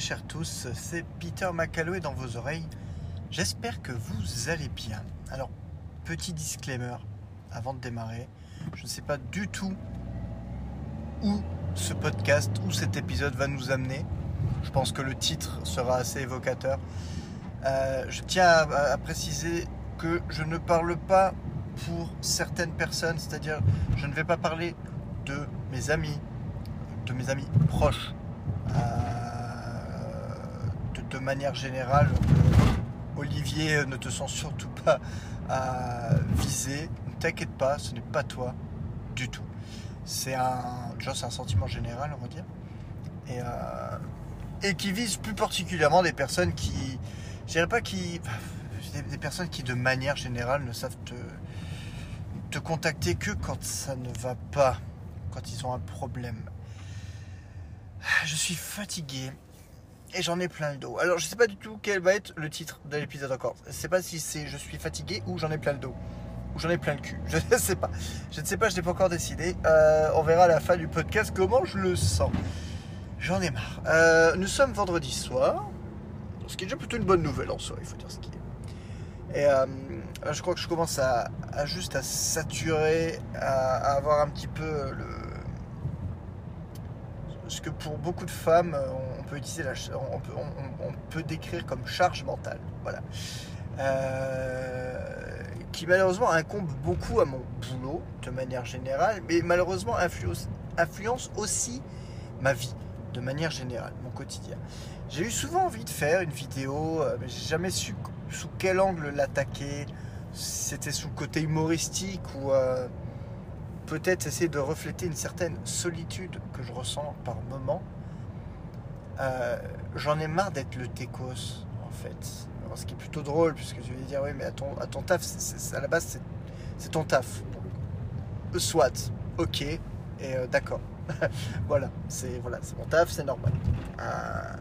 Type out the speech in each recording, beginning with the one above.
Chers tous, c'est Peter McCalloway dans vos oreilles. J'espère que vous allez bien. Alors, petit disclaimer avant de démarrer, je ne sais pas du tout où ce podcast, où cet épisode va nous amener. Je pense que le titre sera assez évocateur. Euh, je tiens à, préciser que je ne parle pas pour certaines personnes, c'est-à-dire je ne vais pas parler de mes amis, de mes amis proches. Euh, manière générale, Olivier ne te sent surtout pas à viser. Ne t'inquiète pas, ce n'est pas toi du tout. C'est un, déjà c'est un sentiment général, on va dire, et, euh, et qui vise plus particulièrement des personnes qui, je dirais pas qui, des, des personnes qui de manière générale ne savent te, te contacter que quand ça ne va pas, quand ils ont un problème. Je suis fatigué et j'en ai plein le dos. Alors je sais pas du tout quel va être le titre de l'épisode encore. Je sais pas si c'est je suis fatigué ou j'en ai plein le dos. Ou j'en ai plein le cul. Je ne sais pas. Je ne sais pas, je n'ai pas encore décidé. Euh, on verra à la fin du podcast comment je le sens. J'en ai marre. Euh, nous sommes vendredi soir. Ce qui est déjà plutôt une bonne nouvelle en soi, il faut dire ce qui est. Et euh, je crois que je commence à, juste à saturer, à, avoir un petit peu le. Ce que pour beaucoup de femmes, on peut on peut, décrire comme charge mentale. Voilà. Euh, qui malheureusement incombe beaucoup à mon boulot de manière générale, mais malheureusement influence, influence aussi ma vie de manière générale, mon quotidien. J'ai eu souvent envie de faire une vidéo, euh, mais j'ai jamais su sous quel angle l'attaquer. C'était sous le côté humoristique ou euh, peut-être essayer de refléter une certaine solitude que je ressens par moment. Euh, J'en ai marre d'être le techos en fait. Ce qui est plutôt drôle puisque tu vas dire oui mais à ton, taf, à la base c'est ton taf. Soit, ok, et euh, d'accord. voilà, c'est voilà, mon taf, c'est normal. Euh,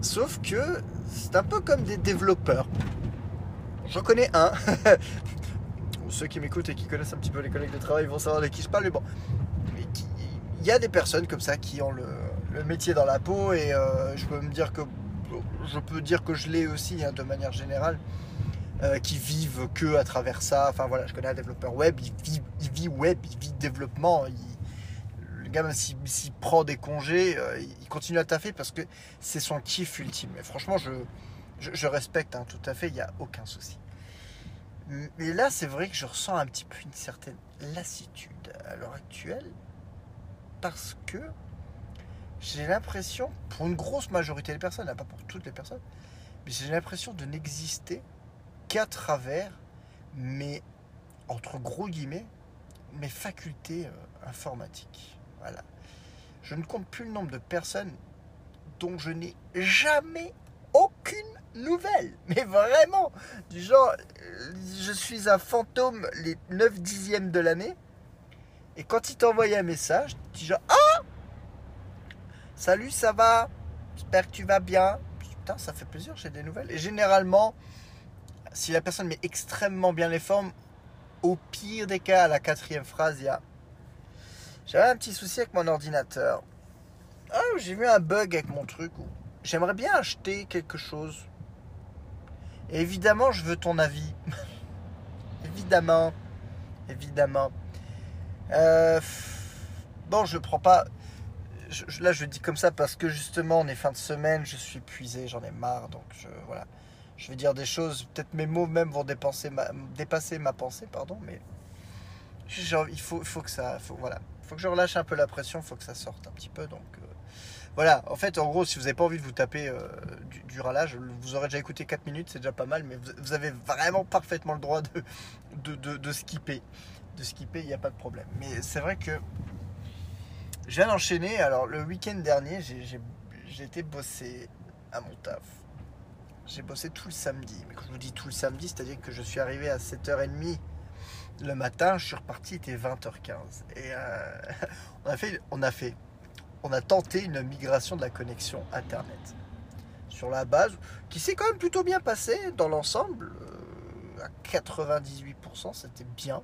sauf que c'est un peu comme des développeurs. J'en connais un. Ceux qui m'écoutent et qui connaissent un petit peu les collègues de travail vont savoir de qui je parle, mais bon. Il y a des personnes comme ça qui ont le, métier dans la peau et euh, je peux me dire que je peux dire que je l'ai aussi hein, de manière générale euh, qui vivent que à travers ça. Enfin voilà je connais un développeur web il vit, web il vit développement le gars même s'il si, prend des congés euh, il continue à taffer parce que c'est son kiff ultime. Et franchement je respecte hein, tout à fait il n'y a aucun souci mais là c'est vrai que je ressens un petit peu une certaine lassitude à l'heure actuelle parce que j'ai l'impression, pour une grosse majorité des personnes, pas pour toutes les personnes, mais j'ai l'impression de n'exister qu'à travers mes, entre gros guillemets, mes facultés euh, informatiques. Voilà. Je ne compte plus le nombre de personnes dont je n'ai jamais aucune nouvelle. Mais vraiment, du genre, je suis un fantôme les 9 dixièmes de l'année. Et quand il t'envoie un message, tu dis genre, ah Salut, ça va? J'espère que tu vas bien. Putain, ça fait plaisir, j'ai des nouvelles. Et généralement, si la personne met extrêmement bien les formes, au pire des cas, à la quatrième phrase, il y a J'avais un petit souci avec mon ordinateur. Oh, j'ai vu un bug avec mon truc. J'aimerais bien acheter quelque chose. Et évidemment, je veux ton avis. évidemment. Évidemment. Euh, bon, je prends pas là, je dis comme ça parce que justement, on est fin de semaine, je suis épuisé, j'en ai marre. Donc, je, voilà. Je vais dire des choses, peut-être mes mots même vont dépasser ma, pensée, pardon, mais il faut, que ça. Faut, voilà. Il faut que je relâche un peu la pression, il faut que ça sorte un petit peu. Donc, euh, voilà. En fait, en gros, si vous n'avez pas envie de vous taper euh, du, ralage, vous aurez déjà écouté 4 minutes, c'est déjà pas mal, mais vous, avez vraiment parfaitement le droit de, de, de, de skipper. De skipper, il n'y a pas de problème. Mais c'est vrai que je viens d'enchaîner. Alors, le week-end dernier, j'ai été bosser à mon taf. J'ai bossé tout le samedi. Mais quand je vous dis tout le samedi, c'est-à-dire que je suis arrivé à 7h30 le matin, je suis reparti, il était 20h15. Et euh, on, a fait, on a fait, on a tenté une migration de la connexion Internet. Sur la base, qui s'est quand même plutôt bien passé dans l'ensemble. Euh, à 98%, c'était bien.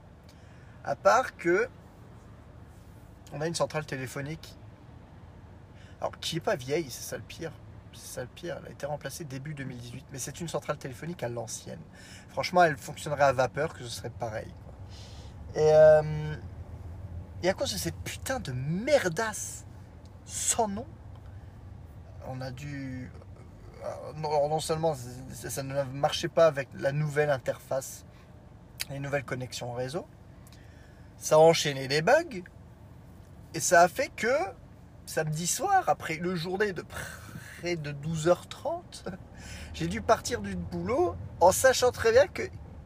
À part que on a une centrale téléphonique Alors, qui est pas vieille, c'est ça le pire. C'est ça le pire. Elle a été remplacée début 2018. Mais c'est une centrale téléphonique à l'ancienne. Franchement, elle fonctionnerait à vapeur que ce serait pareil. Et, euh, et à cause de cette putain de merdasse sans nom, on a dû. euh, Non, seulement ça ne marchait pas avec la nouvelle interface, les nouvelles connexions réseau, ça a enchaîné les bugs, et ça a fait que samedi soir, après une journée de près de 12h30, j'ai dû partir du boulot en sachant très bien que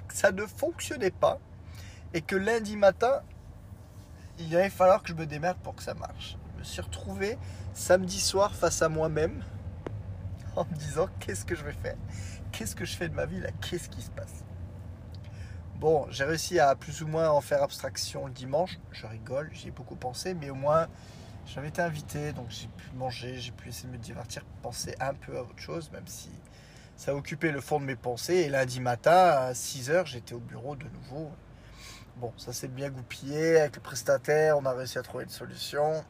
ça ne fonctionnait pas et que lundi matin, il allait falloir que je me démerde pour que ça marche. Me suis retrouvé samedi soir face à moi-même en me disant qu'est-ce que je vais faire? Qu'est-ce que je fais de ma vie là? Qu'est-ce qui se passe? Bon, j'ai réussi à plus ou moins en faire abstraction le dimanche. Je rigole, j'y ai beaucoup pensé, mais au moins j'avais été invité, donc j'ai pu manger, j'ai pu essayer de me divertir, penser un peu à autre chose, même si ça a occupé le fond de mes pensées. Et lundi matin, à 6h, j'étais au bureau de nouveau. Bon, ça s'est bien goupillé avec le prestataire, on a réussi à trouver une solution.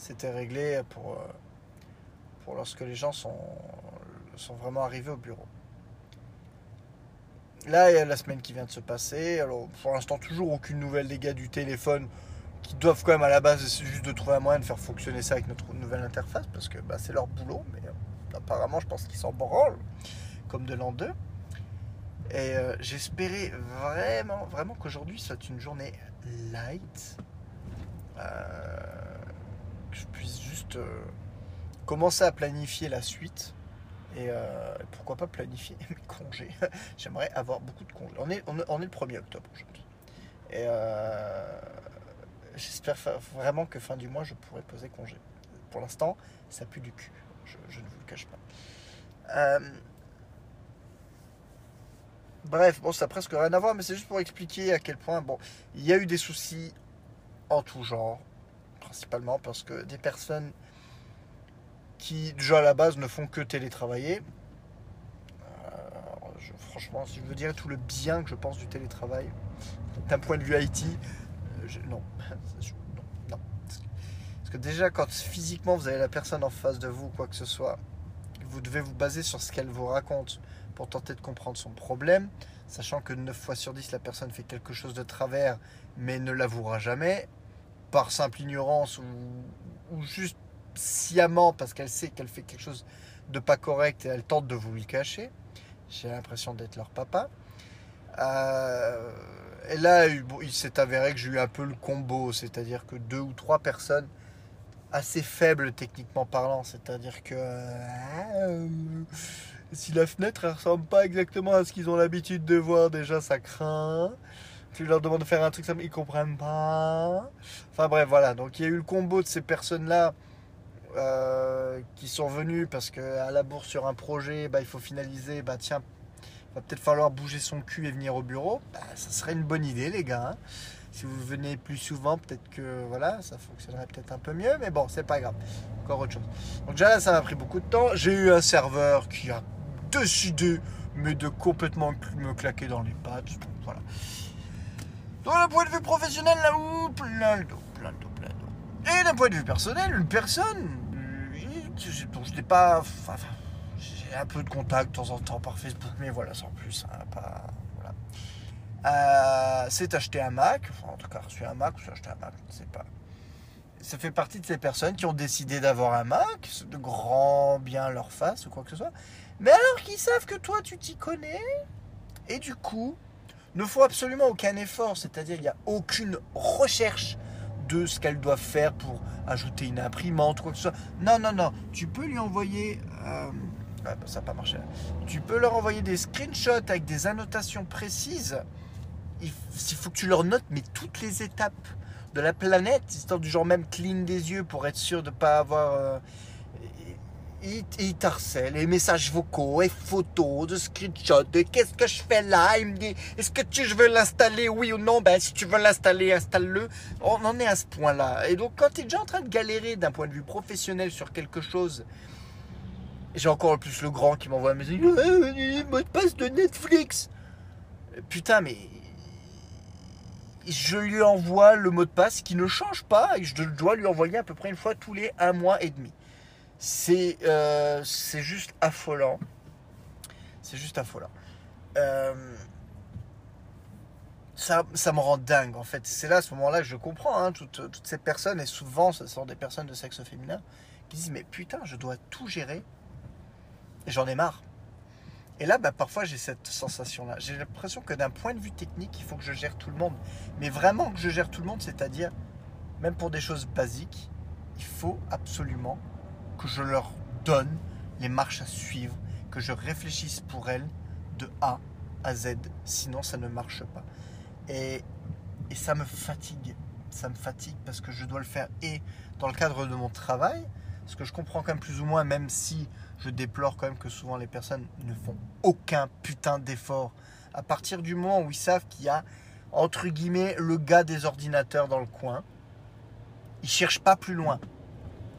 C'était réglé pour, euh, pour lorsque les gens sont, sont vraiment arrivés au bureau. Là, il y a la semaine qui vient de se passer. Alors, pour l'instant, toujours aucune nouvelle des gars du téléphone qui doivent quand même à la base essayer juste de trouver un moyen de faire fonctionner ça avec notre nouvelle interface parce que bah, c'est leur boulot. Mais euh, apparemment, je pense qu'ils s'en branlent comme de l'an 2. Et euh, j'espérais vraiment, vraiment qu'aujourd'hui soit une journée light. Euh, que je puisse juste euh, commencer à planifier la suite. Et euh, pourquoi pas planifier mes congés. J'aimerais avoir beaucoup de congés. On est, on est, le 1er octobre aujourd'hui. Et euh, j'espère vraiment que fin du mois, je pourrai poser congé. Pour l'instant, ça pue du cul. Je, ne vous le cache pas. Bref, bon, ça n'a presque rien à voir, mais c'est juste pour expliquer à quel point, bon, il y a eu des soucis en tout genre, principalement parce que des personnes qui, déjà à la base, ne font que télétravailler. Euh, franchement, si je veux dire tout le bien que je pense du télétravail, d'un point de vue IT, euh, non. Non, non. Parce que déjà, quand physiquement vous avez la personne en face de vous, quoi que ce soit, vous devez vous baser sur ce qu'elle vous raconte pour tenter de comprendre son problème, sachant que 9 fois sur 10, la personne fait quelque chose de travers, mais ne l'avouera jamais, par simple ignorance ou, juste sciemment parce qu'elle sait qu'elle fait quelque chose de pas correct et elle tente de vous le cacher. J'ai l'impression d'être leur papa. Euh, et là, il s'est avéré que j'ai eu un peu le combo, c'est-à-dire que deux ou trois personnes assez faibles techniquement parlant, c'est-à-dire que euh, si la fenêtre ne ressemble pas exactement à ce qu'ils ont l'habitude de voir, déjà ça craint. Tu leur demandes de faire un truc, ça, ils comprennent pas. Enfin bref, voilà. Donc il y a eu le combo de ces personnes-là euh, qui sont venues parce qu'à la bourse sur un projet, bah, il faut finaliser. Bah tiens, va peut-être falloir bouger son cul et venir au bureau. Bah, ça serait une bonne idée, les gars. hein. Si vous venez plus souvent, peut-être que voilà, ça fonctionnerait peut-être un peu mieux. Mais bon, c'est pas grave. Encore autre chose. Donc déjà là, ça m'a pris beaucoup de temps. J'ai eu un serveur qui a décidé, mais de complètement me claquer dans les pattes. Voilà. D'un point de vue professionnel, là où plein de dos, plein de dos, plein de dos. Et d'un point de vue personnel, une personne euh, dont je n'ai pas. Enfin, j'ai un peu de contact de temps en temps par Facebook, mais voilà, sans plus. hein, pas, voilà. Euh, c'est acheter un Mac, enfin, en tout cas, reçu un Mac ou c'est acheter un Mac, je ne sais pas. Ça fait partie de ces personnes qui ont décidé d'avoir un Mac, de grand bien leur face ou quoi que ce soit, mais alors qu'ils savent que toi tu t'y connais, et du coup, ne font absolument aucun effort, c'est-à-dire il n'y a aucune recherche de ce qu'elles doivent faire pour ajouter une imprimante, quoi que ce soit. Non, non, non, tu peux lui envoyer... ah, ça n'a pas marché. Tu peux leur envoyer des screenshots avec des annotations précises. Il faut que tu leur notes, mais toutes les étapes de la planète, histoire du genre même clean des yeux pour être sûr de ne pas avoir... euh, il, il t'harcèle, les messages vocaux, et photos, de screenshots, de qu'est-ce que je fais là? Il me dit, est-ce que tu, veux l'installer, oui ou non? Ben si tu veux l'installer, installe-le. On en est à ce point-là. Et donc quand tu es déjà en train de galérer d'un point de vue professionnel sur quelque chose, j'ai encore plus le grand qui m'envoie un message, mot de passe de Netflix. Putain, mais je lui envoie le mot de passe qui ne change pas et je dois lui envoyer à peu près une fois tous les un mois et demi. C'est euh, c'est juste affolant. C'est juste affolant. Euh, ça, ça, me rend dingue en fait. C'est là à ce moment-là que je comprends hein, toutes, toutes, ces personnes, et souvent ce sont des personnes de sexe féminin, qui disent Mais putain, je dois tout gérer. Et j'en ai marre. Et là, bah, parfois, j'ai cette sensation-là. J'ai l'impression que d'un point de vue technique, il faut que je gère tout le monde. Mais vraiment que je gère tout le monde, c'est-à-dire, même pour des choses basiques, il faut absolument que je leur donne les marches à suivre, que je réfléchisse pour elles de A à Z. Sinon, ça ne marche pas. Et, et ça me fatigue. Ça me fatigue parce que je dois le faire et dans le cadre de mon travail, ce que je comprends quand même plus ou moins, même si je déplore quand même que souvent les personnes ne font aucun putain d'effort. À partir du moment où ils savent qu'il y a, entre guillemets, le gars des ordinateurs dans le coin, ils cherchent pas plus loin.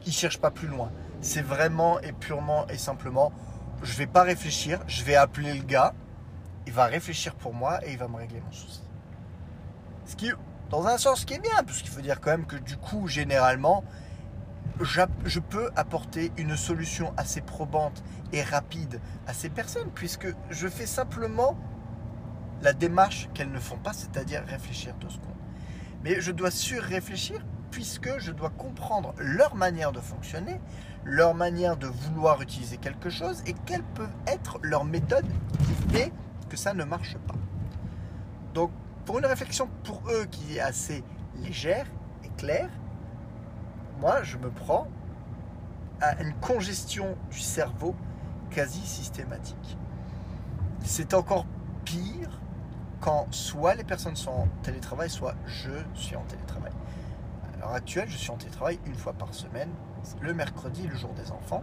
Ils cherchent pas plus loin. C'est vraiment et purement et simplement, je vais pas réfléchir, je vais appeler le gars, il va réfléchir pour moi et il va me régler mon souci. Ce qui, dans un sens, qui est bien, parce qu'il faut dire quand même que du coup, généralement, je peux apporter une solution assez probante et rapide à ces personnes, puisque je fais simplement la démarche qu'elles ne font pas, c'est-à-dire réfléchir deux secondes. Mais je dois sur-réfléchir puisque je dois comprendre leur manière de fonctionner, leur manière de vouloir utiliser quelque chose et quelle peut être leur méthode qui fait que ça ne marche pas. Donc, pour une réflexion pour eux qui est assez légère et claire, moi, je me prends à une congestion du cerveau quasi systématique. C'est encore pire quand soit les personnes sont en télétravail, soit je suis en télétravail. L'heure actuelle, je suis en télétravail une fois par semaine, le mercredi, le jour des enfants,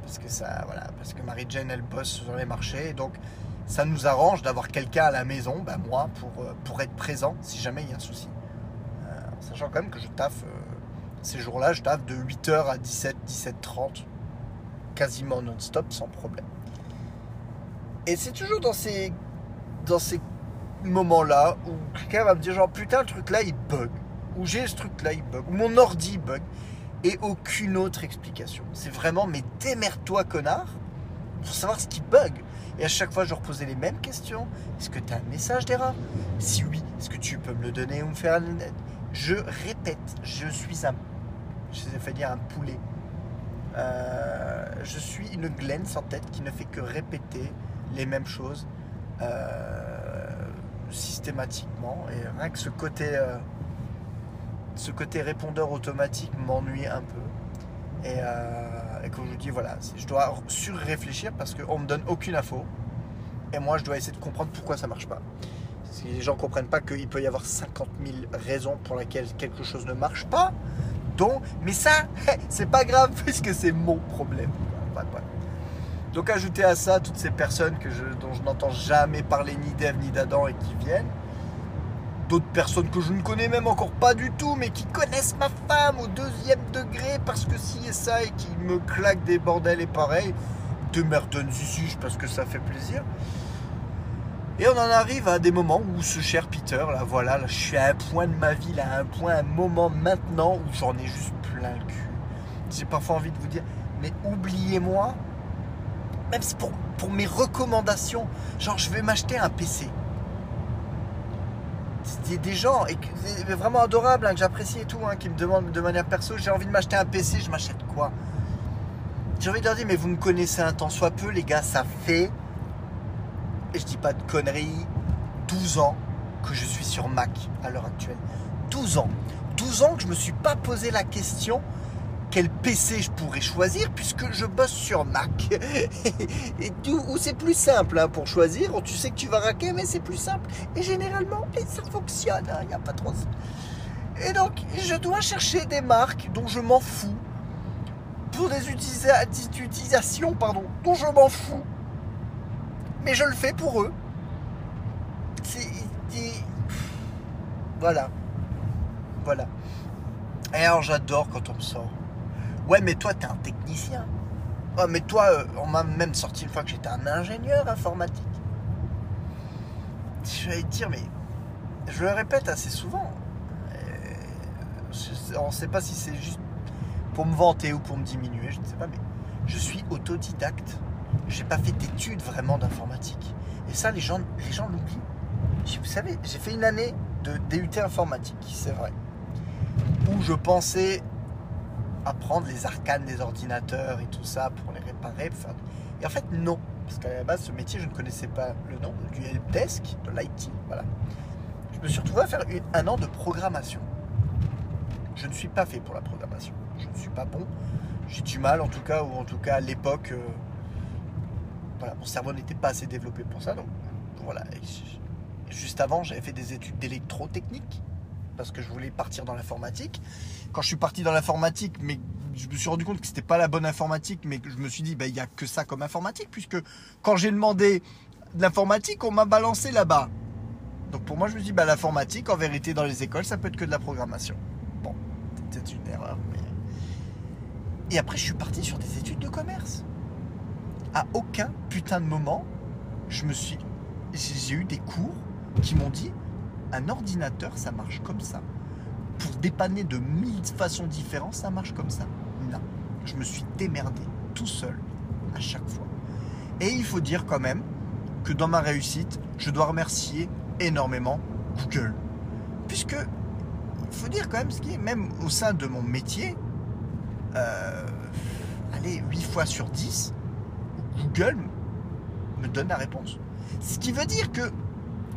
parce que ça, voilà, parce que Marie-Jane elle bosse sur les marchés, donc ça nous arrange d'avoir quelqu'un à la maison, ben moi, pour, euh, pour être présent si jamais il y a un souci. Euh, sachant quand même que je taffe euh, ces jours-là, je taffe de 8h à 17, 17h30, quasiment non-stop, sans problème. Et c'est toujours dans ces, dans ces moments-là où quelqu'un va me dire genre putain le truc là il bug, ou j'ai ce truc là il bug, ou mon ordi bug, et aucune autre explication. C'est vraiment mais démerde-toi connard pour savoir ce qui bug. Et à chaque fois, je reposais les mêmes questions. Est-ce que tu as un message d'erreur Si oui, est-ce que tu peux me le donner ou me faire un... Je répète, je suis un je fait dire un poulet. Euh, je suis une glaine sans tête qui ne fait que répéter les mêmes choses euh, systématiquement. Et rien que ce côté, euh, ce côté répondeur automatique m'ennuie un peu. Et, et, comme je dis, voilà, je dois sur-réfléchir parce qu'on ne me donne aucune info. Et moi, je dois essayer de comprendre pourquoi ça marche pas. Si les gens ne comprennent pas qu'il peut y avoir 50 000 raisons pour lesquelles quelque chose ne marche pas, mais ça, c'est pas grave puisque c'est mon problème. Donc ajouter à ça toutes ces personnes que dont je n'entends jamais parler ni d'Ève ni d'Adam et qui viennent. D'autres personnes que je ne connais même encore pas du tout, mais qui connaissent ma femme au deuxième degré parce que si et ça et qui me claquent des bordels et pareil. De merde ici parce que ça fait plaisir. Et on en arrive à des moments où ce cher Peter, là, voilà, je suis à un point de ma vie, là, à un point, un moment maintenant où j'en ai juste plein le cul. J'ai parfois envie de vous dire, mais oubliez-moi, même si pour, pour mes recommandations, genre je vais m'acheter un PC. C'est des gens vraiment adorables, hein, que j'apprécie et tout, hein, qui me demandent de manière perso, j'ai envie de m'acheter un PC, je m'achète quoi? J'ai envie de leur dire, mais vous me connaissez un temps soit peu, les gars, ça fait et je dis pas de conneries, 12 ans que je suis sur Mac à l'heure actuelle. 12 ans. 12 ans que je me suis pas posé la question quel PC je pourrais choisir puisque je bosse sur Mac. et où c'est plus simple hein, pour choisir. Tu sais que tu vas raquer, mais c'est plus simple. Et généralement, ça fonctionne. Il hein, n'y a pas trop. Et donc, je dois chercher des marques dont je m'en fous. Pour des utilisations pardon, dont je m'en fous mais je le fais pour eux. C'est. Voilà. Voilà. Et alors j'adore quand on me sort. Ouais, mais toi, t'es un technicien. Ouais, mais toi, euh, on m'a même sorti une fois que j'étais un ingénieur informatique. Je vais te dire, mais je le répète assez souvent. on ne sait pas si c'est juste pour me vanter ou pour me diminuer, je ne sais pas, mais je suis autodidacte. J'ai pas fait d'études vraiment d'informatique. Et ça, les gens, les gens l'oublient. Vous savez, j'ai fait une année de DUT informatique, c'est vrai, où je pensais apprendre les arcanes des ordinateurs et tout ça pour les réparer. Et en fait, non. Parce qu'à la base, ce métier, je ne connaissais pas le nom du helpdesk, de l'IT. Voilà. Je me suis retrouvé à faire un an de programmation. Je ne suis pas fait pour la programmation. Je ne suis pas bon. J'ai du mal, en tout cas, ou en tout cas à l'époque. Euh, mon cerveau n'était pas assez développé pour ça. Donc, voilà. juste avant, j'avais fait des études d'électrotechnique parce que je voulais partir dans l'informatique. Quand je suis parti dans l'informatique, mais je me suis rendu compte que c'était pas la bonne informatique, mais je me suis dit, bah, il n'y a que ça comme informatique, puisque quand j'ai demandé de l'informatique, on m'a balancé là-bas. Donc pour moi, je me dit, bah, l'informatique, en vérité, dans les écoles, ça peut être que de la programmation. Bon, c'était une erreur, mais. Et après, je suis parti sur des études de commerce. À aucun putain de moment, je me suis. J'ai eu des cours qui m'ont dit, un ordinateur, ça marche comme ça. Pour dépanner de mille façons différentes, ça marche comme ça. Non. Je me suis démerdé tout seul à chaque fois. Et il faut dire quand même que dans ma réussite, je dois remercier énormément Google. Puisque, il faut dire quand même ce qui est, même au sein de mon métier, euh, allez, 8 fois sur 10, Google me donne la réponse. Ce qui veut dire que,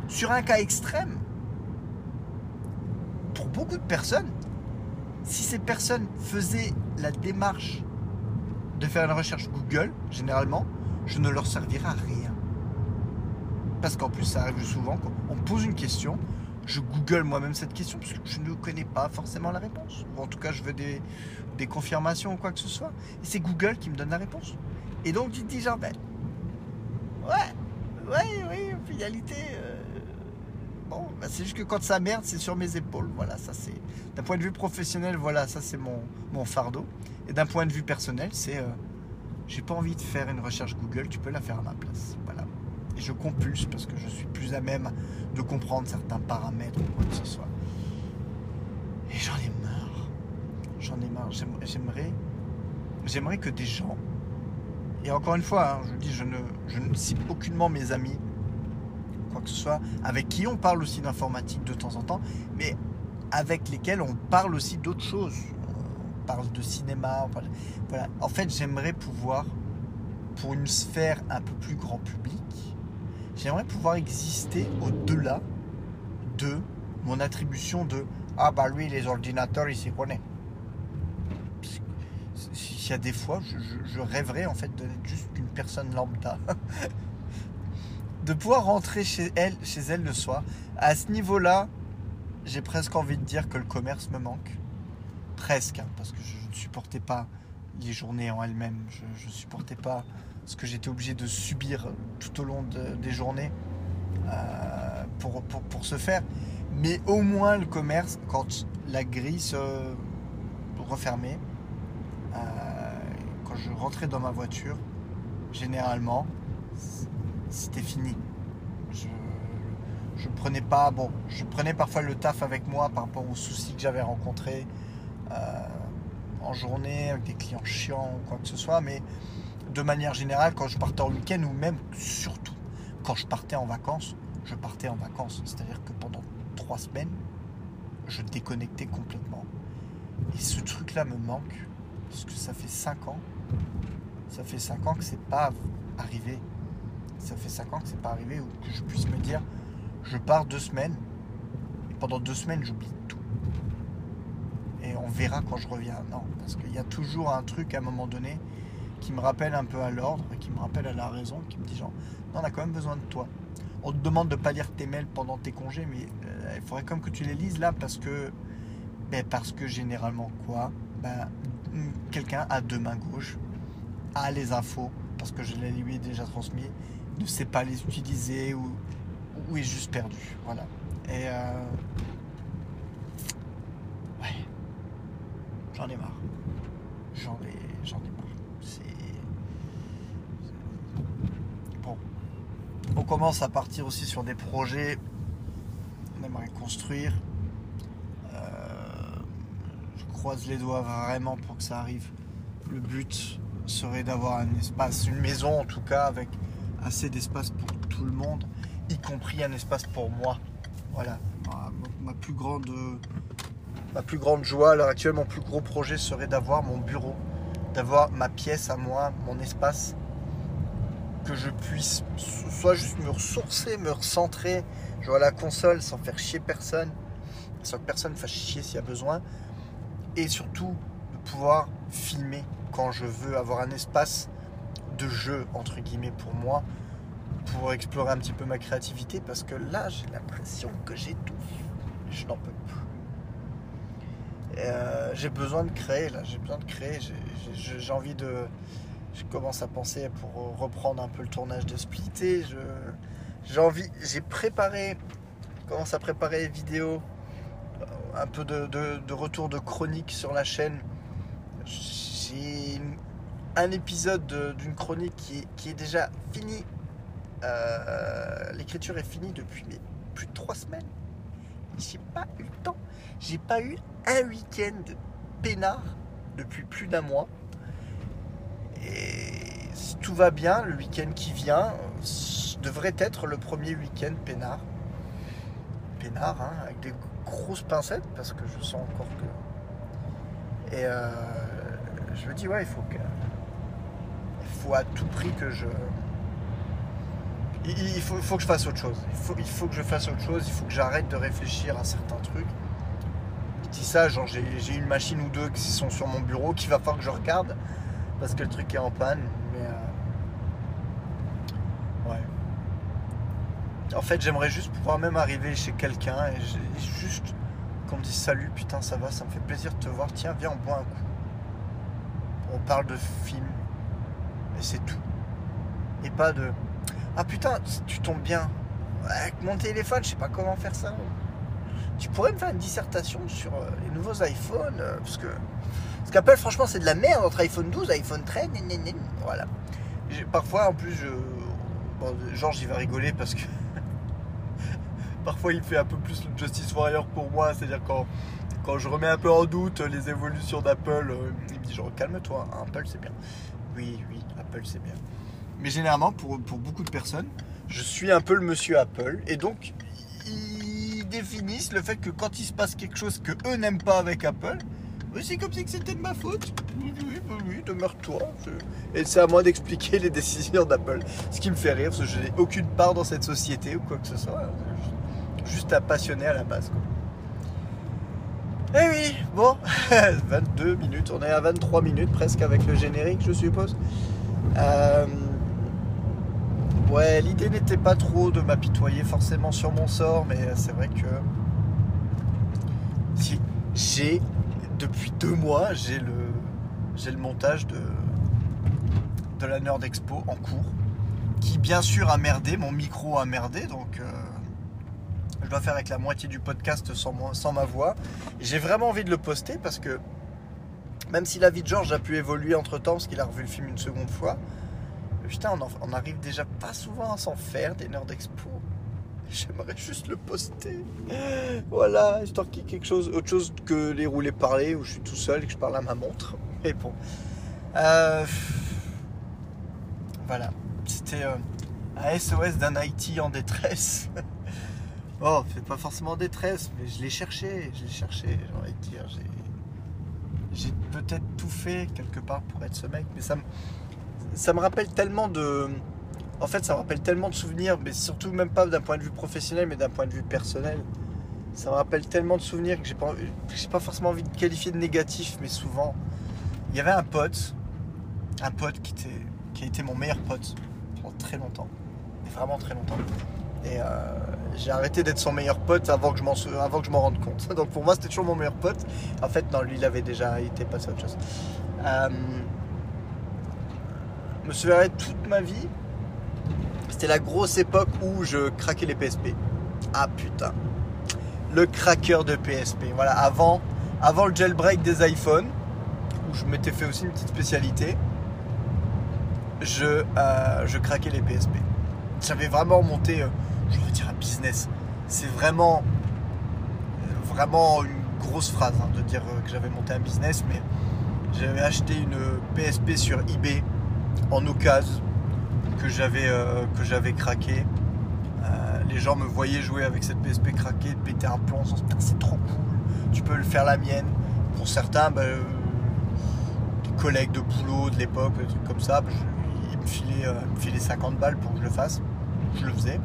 sur un cas extrême, pour beaucoup de personnes, si ces personnes faisaient la démarche de faire une recherche Google, généralement, je ne leur servirai à rien. Parce qu'en plus, ça arrive souvent, quand on me pose une question, je Google moi-même cette question parce que je ne connais pas forcément la réponse. Ou en tout cas, je veux des, confirmations ou quoi que ce soit. Et c'est Google qui me donne la réponse. Et donc, tu te dis, genre, ben, ouais, ouais, oui, finalité, euh, bon, bah, c'est juste que quand ça merde, c'est sur mes épaules. Voilà, ça c'est. D'un point de vue professionnel, voilà, ça c'est mon, fardeau. Et d'un point de vue personnel, c'est. Euh, j'ai pas envie de faire une recherche Google, tu peux la faire à ma place. Voilà. Et je compulse parce que je suis plus à même de comprendre certains paramètres ou quoi que ce soit. Et j'en ai marre. J'en ai marre. J'aimerais. J'aimerais que des gens. Et encore une fois, hein, je dis, je ne, je ne cible aucunement mes amis quoi que ce soit, avec qui on parle aussi d'informatique de temps en temps, mais avec lesquels on parle aussi d'autres choses. On parle de cinéma. Voilà. En fait, j'aimerais pouvoir, pour une sphère un peu plus grand public, j'aimerais pouvoir exister au-delà de mon attribution de Ah bah lui, les ordinateurs, il s'y connaît. Il y a des fois, je rêverais en fait d'être juste une personne lambda de pouvoir rentrer chez elle, chez elle le soir. À ce niveau-là, j'ai presque envie de dire que le commerce me manque. Presque, hein, parce que je ne supportais pas les journées en elles-mêmes. Je ne supportais pas ce que j'étais obligé de subir tout au long des journées euh, pour, pour, se faire. Mais au moins le commerce, quand la grille se refermait, euh, quand je rentrais dans ma voiture, généralement, c'était fini. Je, prenais pas, bon, je prenais parfois le taf avec moi par rapport aux soucis que j'avais rencontrés euh, en journée avec des clients chiants ou quoi que ce soit, mais de manière générale, quand je partais en week-end ou même surtout quand je partais en vacances, je partais en vacances. C'est-à-dire que pendant trois semaines, je déconnectais complètement. Et ce truc-là me manque, parce que ça fait cinq ans, ça fait cinq ans que c'est pas arrivé ça fait 5 ans que c'est pas arrivé, ou que je puisse me dire, je pars deux semaines, et pendant deux semaines, j'oublie tout. Et on verra quand je reviens. Non, parce qu'il y a toujours un truc à un moment donné qui me rappelle un peu à l'ordre, qui me rappelle à la raison, qui me dit genre, non, on a quand même besoin de toi. On te demande de pas lire tes mails pendant tes congés, mais euh, il faudrait quand même que tu les lises là parce que, ben, parce que généralement quoi, ben, quelqu'un a deux mains gauches, a les infos parce que je les lui ai déjà transmis ne sait pas les utiliser ou, est juste perdu. Voilà. Et euh, ouais, j'en ai marre. J'en ai, j'en ai marre. C'est bon. On commence à partir aussi sur des projets. On aimerait construire. Euh, je croise les doigts vraiment pour que ça arrive. Le but serait d'avoir un espace, une maison en tout cas, avec assez d'espace pour tout le monde, y compris un espace pour moi. Voilà, ma, plus grande, ma plus grande joie à l'heure actuelle, mon plus gros projet serait d'avoir mon bureau, d'avoir ma pièce à moi, mon espace, que je puisse soit juste me ressourcer, me recentrer, jouer à la console sans faire chier personne, sans que personne fasse chier s'il y a besoin, et surtout de pouvoir filmer quand je veux avoir un espace de jeu entre guillemets pour moi pour explorer un petit peu ma créativité parce que là j'ai l'impression que j'ai tout je n'en peux plus. Euh, j'ai besoin de créer là. J'ai besoin de créer. J'ai envie de je commence à penser pour reprendre un peu le tournage de Splitté. J'ai envie j'ai préparé commence à préparer les vidéos un peu de, de retour de chronique sur la chaîne. J'ai un épisode d'une chronique qui est, déjà fini. Euh, l'écriture est finie depuis plus de trois semaines. J'ai pas eu le temps. J'ai pas eu un week-end peinard depuis plus d'un mois. Et si tout va bien, le week-end qui vient devrait être le premier week-end peinard. Peinard, hein, avec des grosses pincettes, parce que je sens encore que. Et euh, je me dis, ouais, il faut que. Faut à tout prix que je. Il, faut, faut, que je fasse autre chose. Il faut, il faut que je fasse autre chose. Il faut que j'arrête de réfléchir à certains trucs. Je dis ça, genre j'ai une machine ou deux qui sont sur mon bureau qu'il va falloir que je regarde parce que le truc est en panne. Mais euh, ouais. En fait, j'aimerais juste pouvoir même arriver chez quelqu'un et juste qu'on me dise salut, putain, ça va, ça me fait plaisir de te voir. Tiens, viens, on boit un coup on parle de film. Et c'est tout. Et pas de. Ah putain, tu tombes bien. Avec mon téléphone, je sais pas comment faire ça. Tu pourrais me faire une dissertation sur euh, les nouveaux iPhones. Euh, parce que. Parce qu'Apple, franchement, c'est de la merde entre iPhone 12, iPhone 13. Voilà. Parfois, en plus, je. Bon, Georges, il va rigoler parce que. Parfois, il fait un peu plus le Justice Warrior pour moi. C'est-à-dire quand quand je remets un peu en doute les évolutions d'Apple, euh, il me dit genre calme-toi, hein, Apple c'est bien. Oui, oui, Apple c'est bien. Mais généralement, pour, beaucoup de personnes, je suis un peu le monsieur Apple. Et donc, ils définissent le fait que quand il se passe quelque chose que eux n'aiment pas avec Apple, c'est comme si c'était de ma faute. Oui, oui, oui, demeure-toi. Et c'est à moi d'expliquer les décisions d'Apple. Ce qui me fait rire, parce que je n'ai aucune part dans cette société ou quoi que ce soit. Juste un passionné à la base. Eh oui, bon, 22 minutes, on est à 23 minutes presque avec le générique, je suppose. Euh, ouais, l'idée n'était pas trop de m'apitoyer forcément sur mon sort, mais c'est vrai que j'ai, depuis deux mois, j'ai le, j'ai le montage de, de la Nerd Expo en cours, qui bien sûr a merdé, mon micro a merdé, donc... Euh, je dois faire avec la moitié du podcast sans, sans ma voix. J'ai vraiment envie de le poster parce que même si la vie de George a pu évoluer entre temps, parce qu'il a revu le film une seconde fois, putain, on, on arrive déjà pas souvent à s'en faire des nerds d'expo. J'aimerais juste le poster. Voilà, histoire qu'il y ait quelque chose, autre chose que les roulés parler où je suis tout seul et que je parle à ma montre. Mais bon. Euh, voilà. C'était euh, un SOS d'un IT en détresse. Oh, c'est pas forcément détresse, mais je l'ai cherché, je l'ai cherché, j'ai envie de dire. J'ai peut-être tout fait quelque part pour être ce mec, mais ça me, ça me rappelle tellement de. En fait, ça me rappelle tellement de souvenirs, mais surtout même pas d'un point de vue professionnel, mais d'un point de vue personnel. Ça me rappelle tellement de souvenirs que j'ai pas, pas forcément envie de qualifier de négatif, mais souvent. Il y avait un pote, un pote qui, était, qui a été mon meilleur pote pendant très longtemps, vraiment très longtemps. Et euh, j'ai arrêté d'être son meilleur pote avant que je m'en avant que je m'en rende compte. Donc pour moi c'était toujours mon meilleur pote. En fait non, lui il avait déjà été passé à autre chose. Euh, je me souviendrai toute ma vie. C'était la grosse époque où je craquais les PSP. Ah putain. Le craqueur de PSP. Voilà, avant, avant le jailbreak des iPhones, où je m'étais fait aussi une petite spécialité, je, euh, je craquais les PSP. J'avais vraiment monté je veux dire un business. C'est vraiment vraiment une grosse phrase hein, de dire que j'avais monté un business, mais j'avais acheté une PSP sur eBay en occasion que j'avais euh, que j'avais craqué. Euh, les gens me voyaient jouer avec cette PSP craquée, péter un plomb, c'est trop cool, tu peux le faire la mienne. Pour certains, bah, euh, des collègues de boulot de l'époque, des trucs comme ça, bah, ils me filaient, 50 balles pour que je le fasse. Je le faisais.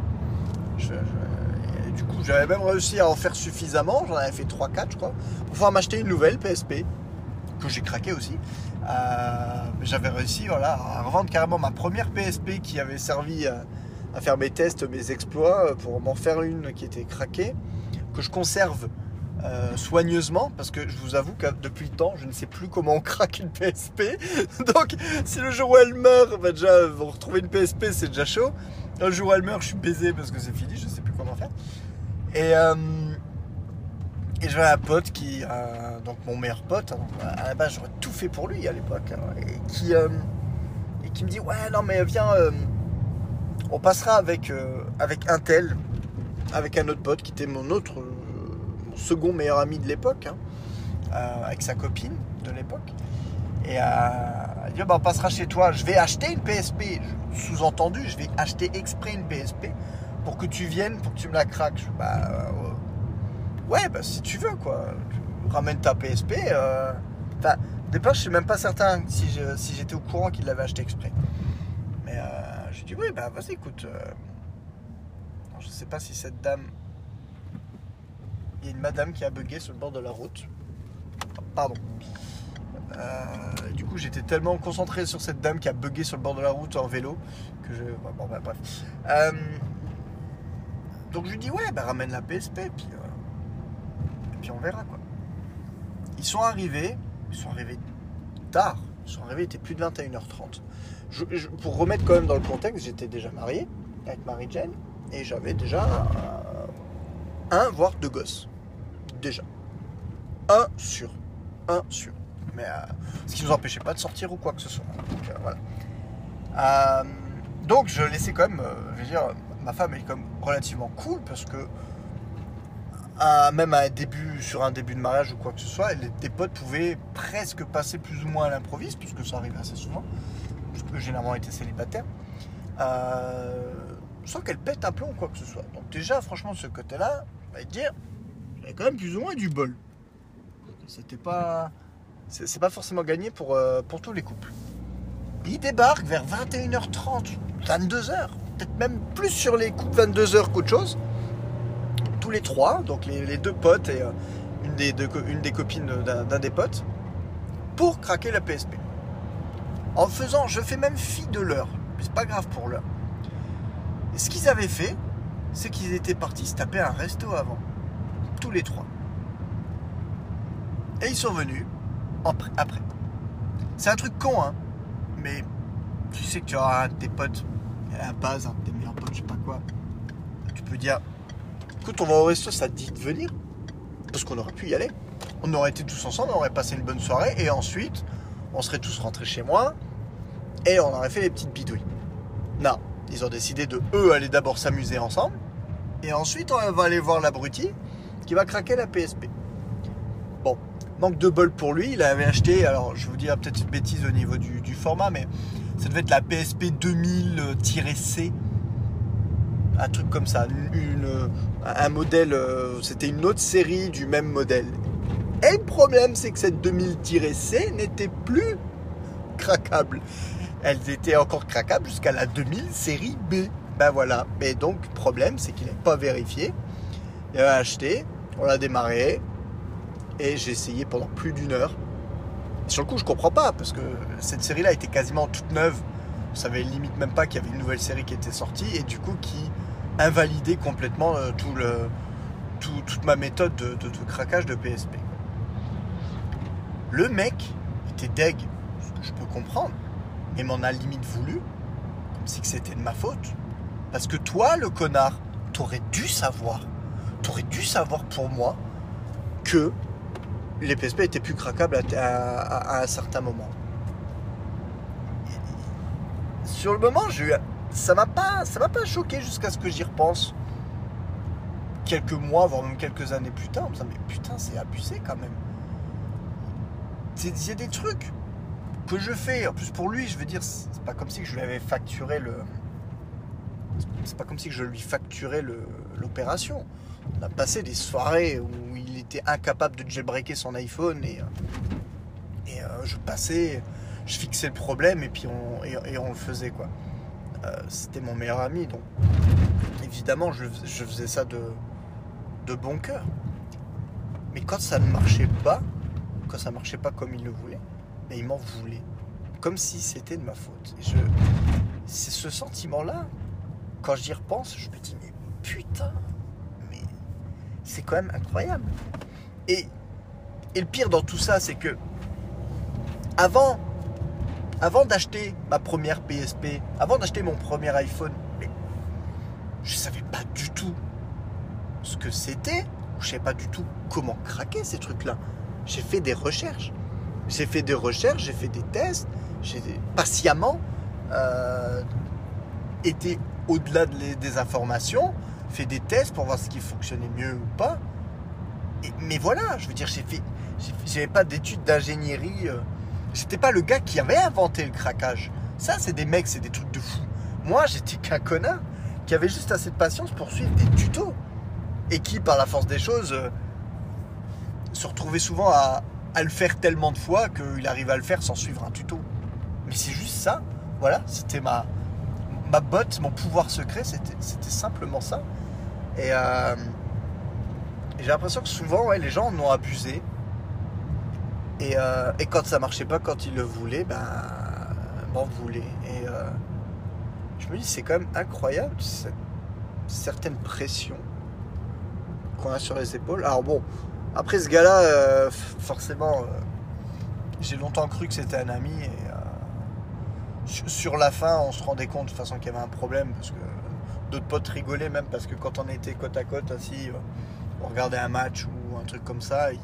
Du coup, j'avais même réussi à en faire suffisamment, j'en avais fait 3-4 je crois, pour pouvoir m'acheter une nouvelle PSP que j'ai craqué aussi. Euh, j'avais réussi voilà, à revendre carrément ma première PSP qui avait servi à, faire mes tests, mes exploits, euh, pour m'en faire une qui était craquée, que je conserve euh, soigneusement parce que je vous avoue que depuis le temps je ne sais plus comment on craque une PSP donc si le jour où elle meurt bah, déjà vous retrouvez une PSP c'est déjà chaud le jour elle meurt je suis baisé parce que c'est fini je sais plus comment faire et et j'avais un pote qui, euh, donc mon meilleur pote, hein, à la base j'aurais tout fait pour lui à l'époque, hein, et, qui, euh, et qui me dit ouais non mais viens, euh, on passera avec, avec un tel, avec un autre pote qui était mon autre, mon second meilleur ami de l'époque, hein, avec sa copine de l'époque. Et bah, on passera chez toi, je vais acheter une PSP, sous-entendu je vais acheter exprès une PSP pour que tu viennes, pour que tu me la craques. bah, Ouais, bah si tu veux, quoi. ramène ta PSP. Euh... Au départ, je suis même pas certain si, j'étais au courant qu'il l'avait acheté exprès. Mais euh, j'ai dit, oui, bah vas-y, écoute. Euh... je sais pas si cette dame. Il y a une madame qui a bugué sur le bord de la route. Pardon. Euh, du coup, j'étais tellement concentré sur cette dame qui a bugué sur le bord de la route en vélo que je. Bon, bah. Euh, donc je lui dis, ouais, bah ramène la PSP. Puis on verra quoi. Ils sont arrivés, ils sont arrivés tard, ils sont arrivés, il était plus de 21h30. pour remettre quand même dans le contexte, j'étais déjà marié avec Marie-Jane et j'avais déjà euh, un, voire deux gosses. Déjà. Un sur. Un sur. Mais euh, ce qui nous empêchait pas de sortir ou quoi que ce soit. Donc, euh, donc je laissais quand même, je veux dire, ma femme est quand même relativement cool parce que même à un début, sur un début de mariage ou quoi que ce soit, les, tes potes pouvaient presque passer plus ou moins à l'improviste, puisque ça arrivait assez souvent, puisque généralement était célibataire, euh, sans qu'elle pète un plomb ou quoi que ce soit. Donc déjà, franchement, ce côté-là, on va dire, j'avais quand même plus ou moins du bol. C'était pas... C'est pas forcément gagné pour, euh, tous les couples. Il débarque vers 21h30, 22h, peut-être même plus sur les couples 22h qu'autre chose les trois, donc les, deux potes et euh, une, des une des copines d'un des potes, pour craquer la PSP. En faisant, je fais même fi de l'heure, c'est pas grave pour l'heure. Ce qu'ils avaient fait, c'est qu'ils étaient partis se taper un resto avant, tous les trois. Et ils sont venus après. C'est un truc con, hein, mais tu sais que tu auras un de tes potes, à base, un de tes meilleurs potes, je sais pas quoi. Tu peux dire, écoute, on va au resto, ça dit de venir? Parce qu'on aurait pu y aller. On aurait été tous ensemble, on aurait passé une bonne soirée et ensuite, on serait tous rentrés chez moi et on aurait fait les petites bidouilles. Non, ils ont décidé de eux aller d'abord s'amuser ensemble et ensuite on va aller voir l'abruti qui va craquer la PSP. Manque de bol pour lui, il avait acheté, alors je vous dis peut-être une bêtise au niveau du, format, mais ça devait être la PSP 2000-C un truc comme ça, une, un modèle, euh, c'était une autre série du même modèle. Et le problème, c'est que cette 2000-C n'était plus craquable. Elle était encore craquable jusqu'à la 2000 série B. Ben voilà. Mais donc, problème, c'est qu'il n'est pas vérifié. Il a acheté, on l'a démarré, et j'ai essayé pendant plus d'une heure. sur le coup, je comprends pas, parce que cette série-là était quasiment toute neuve. Vous savez limite même pas qu'il y avait une nouvelle série qui était sortie, et du coup, qui invalider complètement euh, tout le, toute ma méthode de, craquage de PSP. Le mec était deg, ce que je peux comprendre, mais m'en a limite voulu, comme si c'était de ma faute. Parce que toi, le connard, t'aurais dû savoir, t'aurais dû savoir pour moi que les PSP étaient plus craquables à, un certain moment. Sur le moment, ça m'a pas, ça m'a pas choqué jusqu'à ce que j'y repense. quelques mois, voire même quelques années plus tard, en me mais putain c'est abusé quand même. Il y a des trucs que je fais, en plus pour lui, je veux dire, c'est pas comme si je lui avais facturé le. C'est pas comme si je lui facturais l'opération. On a passé des soirées où il était incapable de jailbreaker son iPhone et, et euh, je passais, je fixais le problème et puis on, le faisait quoi. Euh, c'était mon meilleur ami donc évidemment je, faisais ça de, bon cœur. Mais quand ça ne marchait pas, quand ça marchait pas comme il le voulait, mais il m'en voulait. Comme si c'était de ma faute. Et je... C'est ce sentiment-là, quand j'y repense, je me dis, mais putain, c'est quand même incroyable. Et, le pire dans tout ça, c'est que avant, avant d'acheter ma première PSP, avant d'acheter mon premier iPhone, je savais pas du tout ce que c'était, je savais pas du tout comment craquer ces trucs-là. J'ai fait des recherches. J'ai fait des recherches, j'ai fait des tests, j'ai patiemment euh, été au-delà des informations, fait des tests pour voir ce qui fonctionnait mieux ou pas. mais voilà, je veux dire, j'ai fait, j'avais pas d'études d'ingénierie. Euh, j'étais pas le gars qui avait inventé le craquage. Ça, c'est des mecs, c'est des trucs de fou. Moi, j'étais qu'un connard qui avait juste assez de patience pour suivre des tutos et qui, par la force des choses, euh, se retrouvait souvent à, le faire tellement de fois qu'il arrive à le faire sans suivre un tuto. Mais c'est juste ça. Voilà, c'était ma, ma botte, mon pouvoir secret, c'était simplement ça. Euh, et, j'ai l'impression que souvent, les gens en ont abusé. Et, euh, et, quand ça marchait pas, quand ils le voulaient, ben, m'en voulaient. Et je me dis, c'est quand même incroyable cette certaine pression qu'on a sur les épaules. Alors bon, après ce gars-là, euh, forcément, euh, j'ai longtemps cru que c'était un ami et euh, sur la fin, on se rendait compte de toute façon qu'il y avait un problème parce que d'autres potes rigolaient même parce que quand on était côte à côte assis, on regardait un match ou un truc comme ça, il,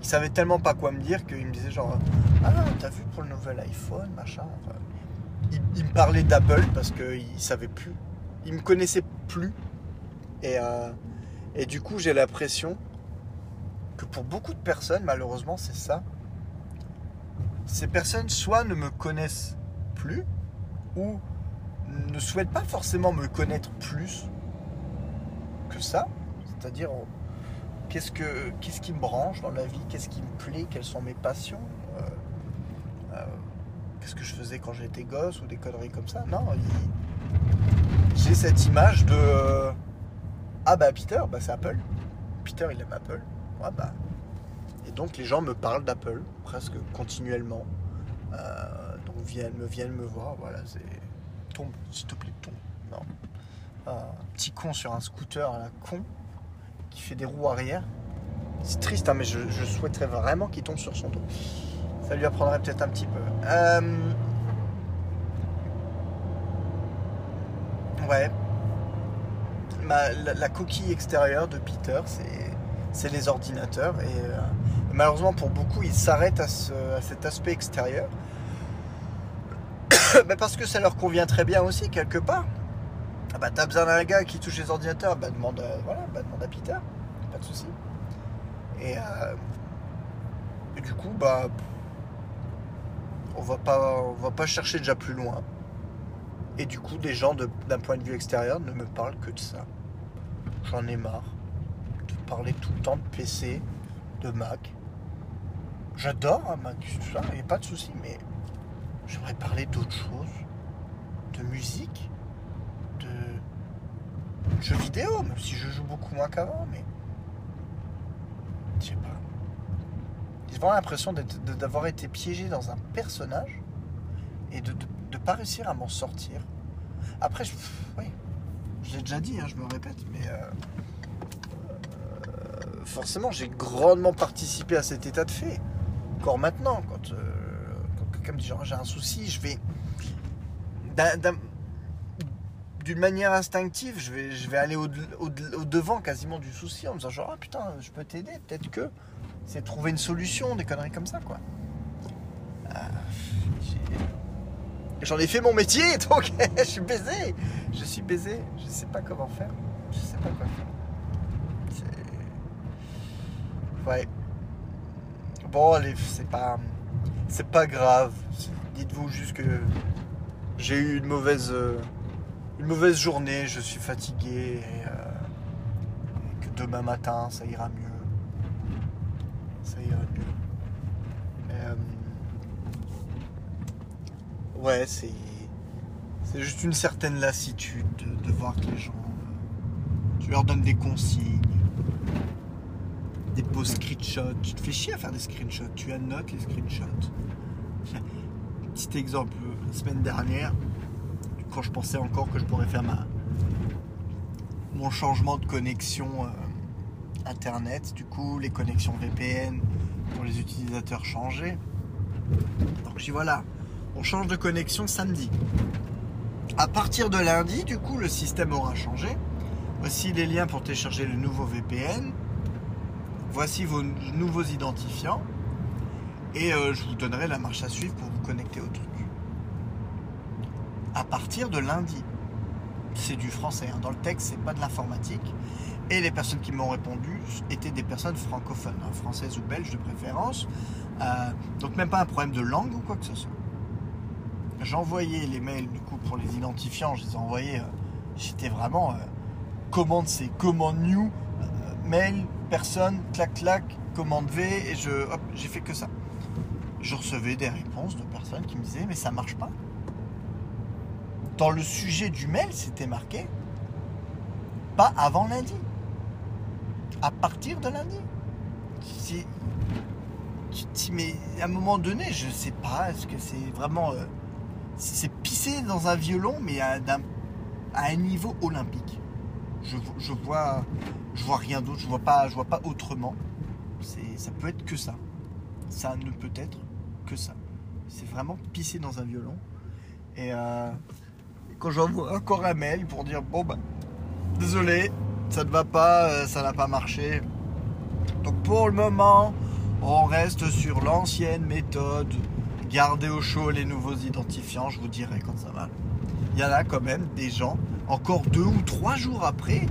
il savait tellement pas quoi me dire qu'il me disait genre ah t'as vu pour le nouvel iPhone machin. il, me parlait d'Apple parce qu'il savait plus, il me connaissait plus et et du coup, j'ai l'impression que pour beaucoup de personnes, malheureusement, c'est ça. Ces personnes soit ne me connaissent plus, ou ne souhaitent pas forcément me connaître plus que ça. C'est-à-dire, qu'est-ce, que, qui me branche dans la vie, qu'est-ce qui me plaît, quelles sont mes passions, euh, euh, qu'est-ce que je faisais quand j'étais gosse, ou des conneries comme ça? Non, j'ai cette image de ah bah Peter, bah c'est Apple. Peter il aime Apple. Ouais, bah. Et donc les gens me parlent d'Apple presque continuellement. Euh, donc viennent, me viennent me voir. Voilà, c'est. Tombe, s'il te plaît, tombe. Non. Petit con sur un scooter à la con qui fait des roues arrière. C'est triste, hein, mais je, souhaiterais vraiment qu'il tombe sur son dos. Ça lui apprendrait peut-être un petit peu. Euh, ouais, la, coquille extérieure de Peter, c'est les ordinateurs. Et euh, malheureusement, pour beaucoup, ils s'arrêtent à, cet aspect extérieur. Mais parce que ça leur convient très bien aussi, quelque part. Ah bah, t'as besoin d'un gars qui touche les ordinateurs, bah, demande, à, voilà, bah, demande à Peter, pas de souci. Et, euh, du coup, bah, on va pas, va pas chercher déjà plus loin. Et du coup, les gens, d'un point de vue extérieur, ne me parlent que de ça. J'en ai marre de parler tout le temps de PC, de Mac. J'adore un Mac, tout ça, il n'y a pas de souci, mais j'aimerais parler d'autre chose. De musique, de jeux vidéo, même si je joue beaucoup moins qu'avant, mais. Je sais pas. J'ai vraiment l'impression d'avoir été piégé dans un personnage et de ne pas réussir à m'en sortir. Après, je, oui, je l'ai déjà dit, hein, je me répète, mais euh, euh, forcément, j'ai grandement participé à cet état de fait. Encore maintenant, quand, euh, quelqu'un me dit genre j'ai un souci, je vais d'une manière instinctive, je vais, je vais aller au, devant quasiment du souci en me disant genre ah putain, je peux t'aider, peut-être que c'est trouver une solution, des conneries comme ça quoi. J'en ai fait mon métier, donc je suis baisé. Je suis baisé. Je sais pas comment faire. Je sais pas quoi faire. Ouais. Bon, c'est pas. C'est pas grave. Dites-vous juste que j'ai eu une mauvaise. euh, mauvaise journée, je suis fatigué et, euh, et que demain matin ça ira mieux. Ça ira mieux. Euh, ouais, c'est. C'est juste une certaine lassitude de, voir que les gens. tu leur donnes des consignes, des beaux screenshots. Tu te fais chier à faire des screenshots. Tu annotes les screenshots. Petit exemple, la semaine dernière, quand je pensais encore que je pourrais faire mon changement de connexion euh, internet, du coup les connexions VPN pour les utilisateurs changeaient. Donc je dis voilà, on change de connexion samedi. À partir de lundi, du coup, le système aura changé. Voici les liens pour télécharger le nouveau VPN. Voici vos nouveaux identifiants. Et euh, je vous donnerai la marche à suivre pour vous connecter au truc. À partir de lundi. C'est du français. hein. Dans le texte, c'est pas de l'informatique. Et les personnes qui m'ont répondu étaient des personnes francophones, hein, françaises ou belges de préférence. Euh, donc même pas un problème de langue ou quoi que ce soit. J'envoyais les mails du coup pour les identifiants, je les envoyais. euh, J'étais vraiment commande C, commande new, mail, personne, clac clac, commande V et je j'ai fait que ça. Je recevais des réponses de personnes qui me disaient mais ça marche pas. Dans le sujet du mail, c'était marqué pas avant lundi. À partir de lundi. Dis, mais à un moment donné, je sais pas, est-ce que c'est vraiment. euh, c'est pisser dans un violon, mais à un niveau olympique. Je, vois, je vois rien d'autre, je vois pas, je vois pas autrement. Ça peut être que ça. Ça ne peut être que ça. C'est vraiment pisser dans un violon. Et, euh, quand j'envoie encore un mail pour dire bon bah désolé, ça ne va pas, euh, ça n'a pas marché. Donc pour le moment, on reste sur l'ancienne méthode. Gardez au chaud les nouveaux identifiants, je vous dirai quand ça va. Il y en a quand même des gens, encore deux ou trois jours après,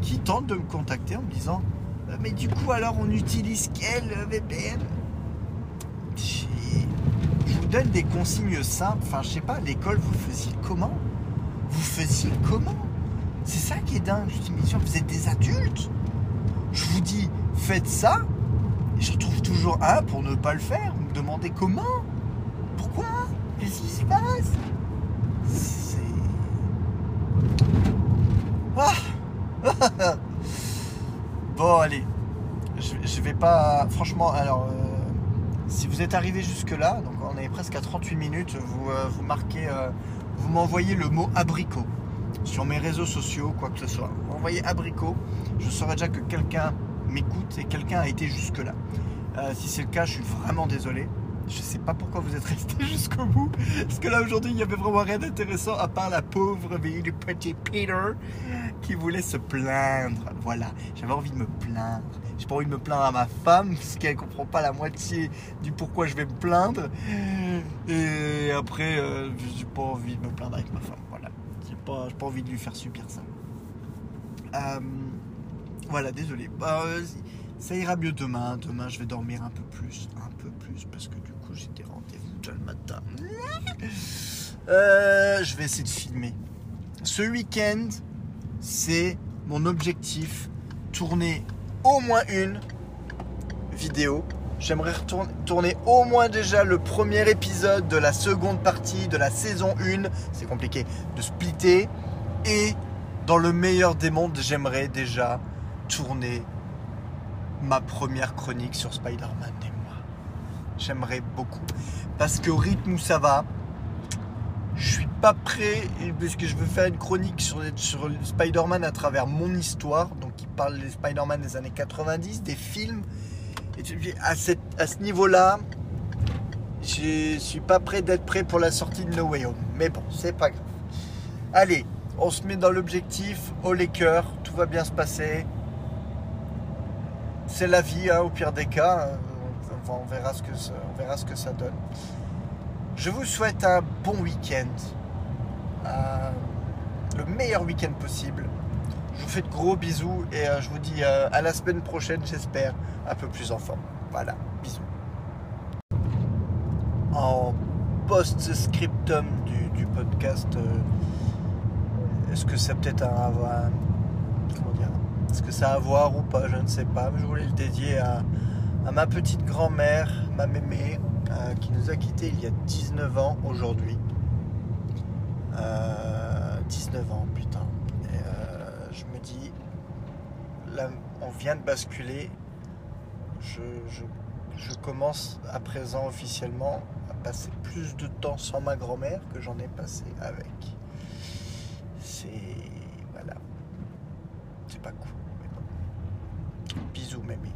qui tentent de me contacter en me disant Euh, Mais du coup, alors on utilise quel euh, VPN Je vous donne des consignes simples. Enfin, je sais pas, l'école, vous faisiez comment? Vous faisiez comment? C'est ça qui est dingue. Je dis Mais vous êtes des adultes? Je vous dis Faites ça. Et je trouve toujours un pour ne pas le faire. Vous me demandez comment? Pourquoi? Qu'est-ce qui se passe C'est. Bon, allez. Je, vais pas. Franchement, alors. euh, si vous êtes arrivé jusque-là, donc on est presque à 38 minutes, vous, euh, marquez. euh, vous m'envoyez le mot abricot sur mes réseaux sociaux, quoi que ce soit. Vous m'envoyez abricot, je saurai déjà que quelqu'un m'écoute et quelqu'un a été jusque-là. Si c'est le cas, je suis vraiment désolé. Je sais pas pourquoi vous êtes resté jusqu'au bout. Parce que là aujourd'hui, il n'y avait vraiment rien d'intéressant à part la pauvre vie du petit Peter qui voulait se plaindre. Voilà, j'avais envie de me plaindre. J'ai pas envie de me plaindre à ma femme parce qu'elle comprend pas la moitié du pourquoi je vais me plaindre. Et après, euh, j'ai pas envie de me plaindre avec ma femme. Voilà, j'ai pas, pas envie de lui faire subir ça. Euh, voilà, désolé. Bah, ça ira mieux demain. Demain, je vais dormir un peu plus. Un peu plus. Parce que j'ai des rendez-vous déjà le matin. Euh, je vais essayer de filmer. Ce week-end, c'est mon objectif. Tourner au moins une vidéo. J'aimerais tourner au moins déjà le premier épisode de la seconde partie de la saison 1. C'est compliqué de splitter. Et dans le meilleur des mondes, j'aimerais déjà tourner ma première chronique sur Spider-Man. J'aimerais beaucoup. Parce qu'au rythme où ça va, je suis pas prêt, parce que je veux faire une chronique sur, Spider-Man à travers mon histoire, donc qui parle des Spider-Man des années 90, des films. Et tu- à, ce niveau-là, je suis pas prêt d'être prêt pour la sortie de No Way Home. Mais bon, c'est pas grave. Allez, on se met dans l'objectif, au cœurs, tout va bien se passer. C'est la vie, hein, au pire des cas. Euh, On, verra ce que ça, on verra ce que ça donne. Je vous souhaite un bon week-end. Euh, le meilleur week-end possible. Je vous fais de gros bisous et euh, je vous dis euh, à la semaine prochaine, j'espère, un peu plus en forme. Voilà, bisous. En post-scriptum du, podcast, est-ce que ça peut-être un, un- comment dire Est-ce que ça a à voir ou pas Je ne sais pas. Mais je voulais le dédier à, à ma petite grand-mère, ma mémé, euh, qui nous a quittés il y a 19 ans aujourd'hui. Euh, 19 ans, putain. Et euh, je me dis, on vient de basculer. Je, commence à présent officiellement à passer plus de temps sans ma grand-mère que j'en ai passé avec. C'est. Voilà. C'est pas cool. mais. Bisous, mémé.